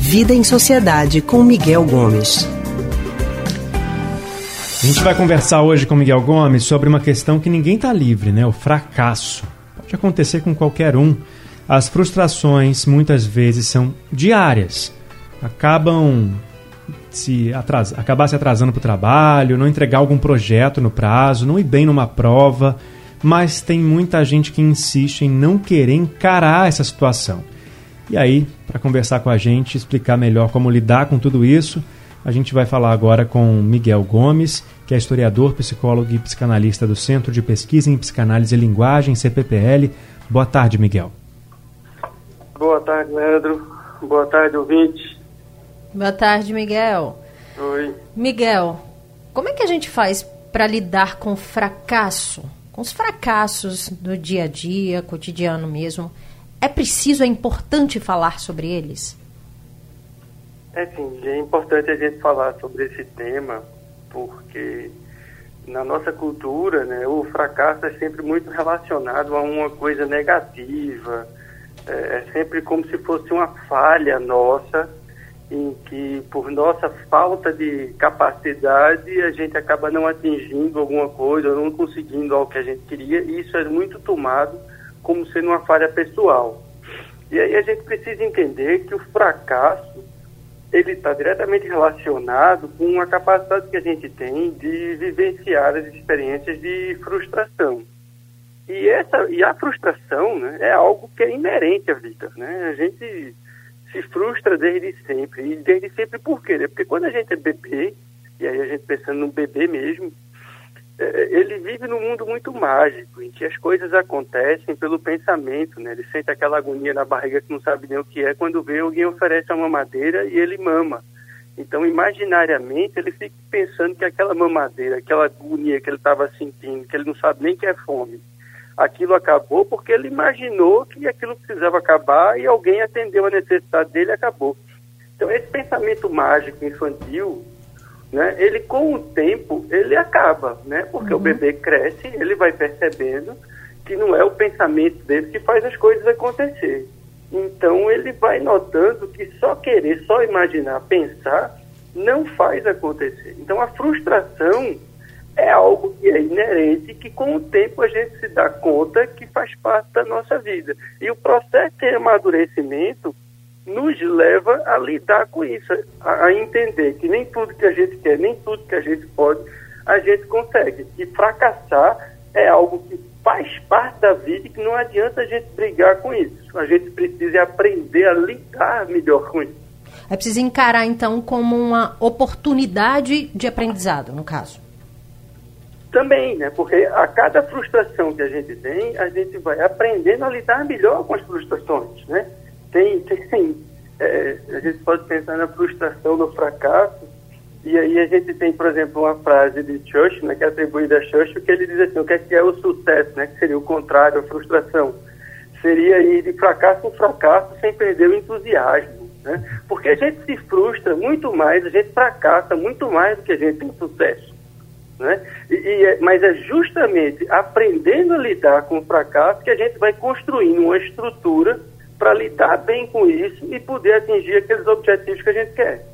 Vida em Sociedade com Miguel Gomes. A gente vai conversar hoje com Miguel Gomes sobre uma questão que ninguém está livre, né? O fracasso. Pode acontecer com qualquer um. As frustrações muitas vezes são diárias. Acabam se atras... acabar se atrasando para o trabalho, não entregar algum projeto no prazo, não ir bem numa prova, mas tem muita gente que insiste em não querer encarar essa situação. E aí, para conversar com a gente, explicar melhor como lidar com tudo isso, a gente vai falar agora com Miguel Gomes, que é historiador, psicólogo e psicanalista do Centro de Pesquisa em Psicanálise e Linguagem, CPPL. Boa tarde, Miguel. Boa tarde, Leandro. Boa tarde, ouvinte. Boa tarde, Miguel. Oi. Miguel, como é que a gente faz para lidar com fracasso, com os fracassos do dia a dia, cotidiano mesmo? É preciso, é importante falar sobre eles? É sim, é importante a gente falar sobre esse tema, porque na nossa cultura, né, o fracasso é sempre muito relacionado a uma coisa negativa, é, é sempre como se fosse uma falha nossa, em que por nossa falta de capacidade a gente acaba não atingindo alguma coisa, não conseguindo algo que a gente queria, e isso é muito tomado como sendo uma falha pessoal. E aí a gente precisa entender que o fracasso ele está diretamente relacionado com a capacidade que a gente tem de vivenciar as experiências de frustração. E essa e a frustração né, é algo que é inerente à vida. Né? A gente se frustra desde sempre. E desde sempre por quê? Porque quando a gente é bebê, e aí a gente pensando no bebê mesmo, é, ele vive num mundo muito mágico, em que as coisas acontecem pelo pensamento, né? Ele sente aquela agonia na barriga que não sabe nem o que é, quando vê alguém oferece uma mamadeira e ele mama. Então, imaginariamente, ele fica pensando que aquela mamadeira, aquela agonia que ele estava sentindo, que ele não sabe nem que é fome, aquilo acabou porque ele imaginou que aquilo precisava acabar e alguém atendeu a necessidade dele e acabou. Então, esse pensamento mágico infantil né, ele com o tempo ele acaba, né? Porque uhum. o bebê cresce, ele vai percebendo que não é o pensamento dele que faz as coisas acontecer. Então ele vai notando que só querer, só imaginar, pensar não faz acontecer. Então a frustração é algo que é inerente que com o tempo a gente se dá conta que faz parte da nossa vida. E o processo de amadurecimento nos leva a lidar com isso, a, entender que nem tudo que a gente quer, nem tudo que a gente pode, a gente consegue. E fracassar é algo que faz parte da vida e que não adianta a gente brigar com isso. A gente precisa aprender a lidar melhor com isso. É preciso encarar, então, como uma oportunidade de aprendizado, no caso. Também, né? Porque a cada frustração que a gente tem, a gente vai aprendendo a lidar melhor com as frustrações, né? tem, tem é, a gente pode pensar na frustração do fracasso, e aí a gente tem, por exemplo, uma frase de Churchill, né, que é atribuída a Churchill, que ele diz assim, o que é, que é o sucesso, né, que seria o contrário, a frustração. Seria ir de fracasso em fracasso sem perder o entusiasmo, né? Porque a gente se frustra muito mais, a gente fracassa muito mais do que a gente tem sucesso. Né? E, e, é, mas é justamente aprendendo a lidar com o fracasso que a gente vai construindo uma estrutura para lidar bem com isso e poder atingir aqueles objetivos que a gente quer.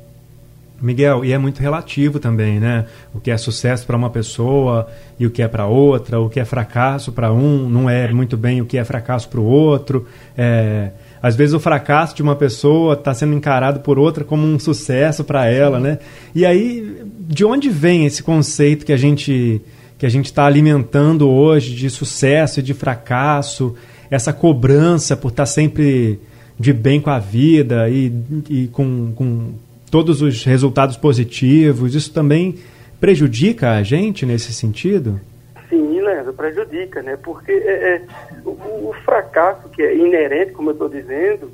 Miguel, e é muito relativo também, né? O que é sucesso para uma pessoa e o que é para outra, o que é fracasso para um não é muito bem o que é fracasso para o outro. É, às vezes o fracasso de uma pessoa está sendo encarado por outra como um sucesso para ela, né? E aí, de onde vem esse conceito que a gente que a gente está alimentando hoje de sucesso e de fracasso? essa cobrança por estar sempre de bem com a vida e, e com, com todos os resultados positivos, isso também prejudica a gente nesse sentido? Sim, Leandro, prejudica, né? Porque é, é o, o, fracasso que é inerente, como eu estou dizendo,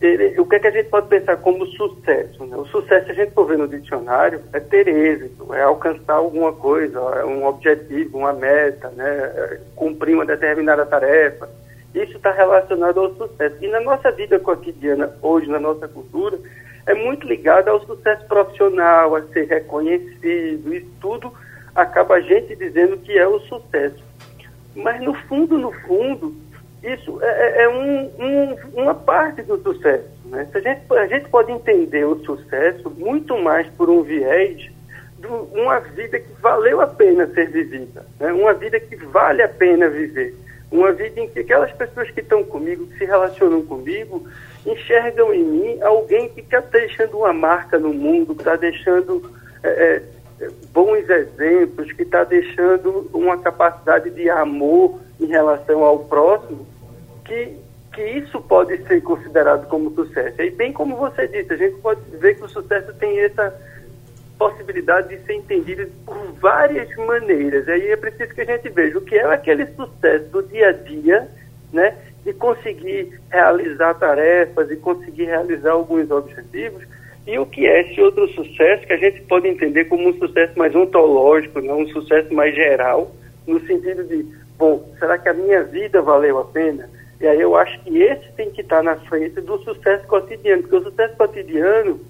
ele, o que, é que a gente pode pensar como sucesso? Né? O sucesso, a gente for ver no dicionário, é ter êxito, é alcançar alguma coisa, é um objetivo, uma meta, né? É cumprir uma determinada tarefa isso está relacionado ao sucesso. E na nossa vida cotidiana, hoje, na nossa cultura, é muito ligado ao sucesso profissional, a ser reconhecido, e tudo acaba a gente dizendo que é o sucesso. Mas no fundo, no fundo, isso é, é, é um, um, uma parte do sucesso. Né? A, gente, a gente pode entender o sucesso muito mais por um viés de uma vida que valeu a pena ser vivida, né? uma vida que vale a pena viver, uma vida em que aquelas pessoas que estão comigo, que se relacionam comigo, enxergam em mim alguém que está deixando uma marca no mundo, que está deixando é, é, bons exemplos, que está deixando uma capacidade de amor em relação ao próximo, que, que isso pode ser considerado como sucesso. E bem como você disse, a gente pode ver que o sucesso tem essa possibilidade de ser entendido por várias maneiras. E aí é preciso que a gente veja o que é aquele sucesso do dia a dia, né? De conseguir realizar tarefas e conseguir realizar alguns objetivos. E o que é esse outro sucesso que a gente pode entender como um sucesso mais ontológico, não um sucesso mais geral, no sentido de, bom, será que a minha vida valeu a pena? E aí eu acho que esse tem que estar na frente do sucesso cotidiano, porque o sucesso cotidiano,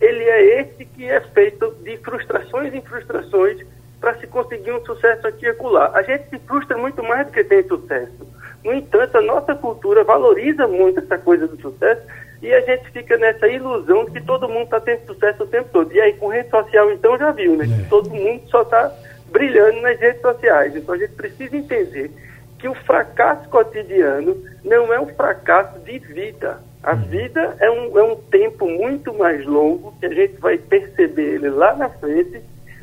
ele é esse que é feito de frustrações em frustrações para se conseguir um sucesso aqui e acolá. A gente se frustra muito mais do que tem sucesso. No entanto, a nossa cultura valoriza muito essa coisa do sucesso e a gente fica nessa ilusão de que todo mundo está tendo sucesso o tempo todo. E aí, com rede social, então, já viu, né? É. Que todo mundo só está brilhando nas redes sociais. Então, a gente precisa entender que o fracasso cotidiano não é um fracasso de vida. A uhum. vida é um, é um tempo muito mais longo que a gente vai perceber ele lá na frente,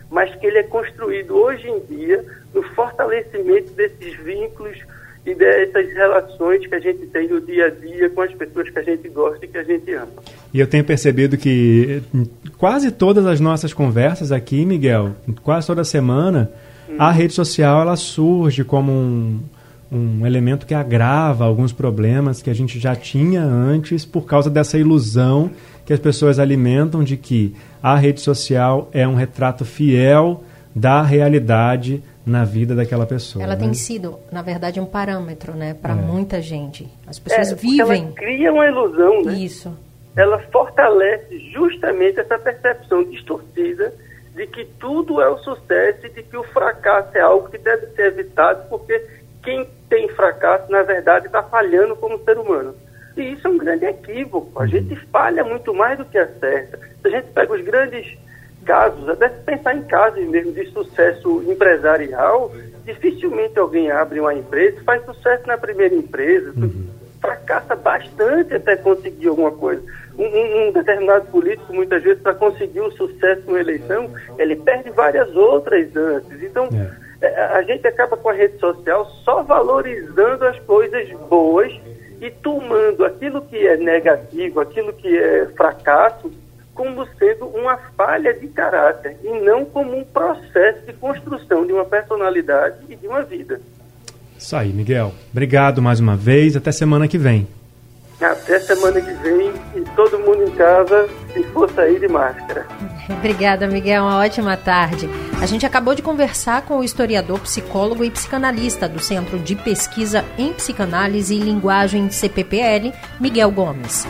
mas que ele é construído hoje em dia no fortalecimento desses vínculos e dessas relações que a gente tem no dia a dia com as pessoas que a gente gosta e que a gente ama. E eu tenho percebido que quase todas as nossas conversas aqui, Miguel, quase toda semana, hum. a rede social ela surge como um um elemento que agrava alguns problemas que a gente já tinha antes por causa dessa ilusão que as pessoas alimentam de que a rede social é um retrato fiel da realidade na vida daquela pessoa. Ela né? tem sido, na verdade, um parâmetro, né, para é. muita gente. As pessoas é, vivem. Ela cria uma ilusão, né? Isso. Ela fortalece justamente essa percepção distorcida de que tudo é o sucesso e de que o fracasso é algo que deve ser evitado porque quem tem fracasso, na verdade, está falhando como ser humano. E isso é um grande equívoco. A uhum. gente falha muito mais do que acerta. Se a gente pega os grandes casos, até se pensar em casos mesmo de sucesso empresarial, dificilmente alguém abre uma empresa, faz sucesso na primeira empresa, uhum. fracassa bastante até conseguir alguma coisa. Um, um determinado político, muitas vezes, para conseguir o sucesso numa eleição, ele perde várias outras antes. Então, é, a gente acaba com a rede social só valorizando as coisas boas e tomando aquilo que é negativo, aquilo que é fracasso, como sendo uma falha de caráter e não como um processo de construção de uma personalidade e de uma vida. Isso aí, Miguel. Obrigado mais uma vez. Até semana que vem. Até semana que vem e todo mundo em casa, se for sair de máscara. Obrigada, Miguel. Uma ótima tarde. A gente acabou de conversar com o historiador, psicólogo e psicanalista do Centro de Pesquisa em Psicanálise e Linguagem CPPL, Miguel Gomes.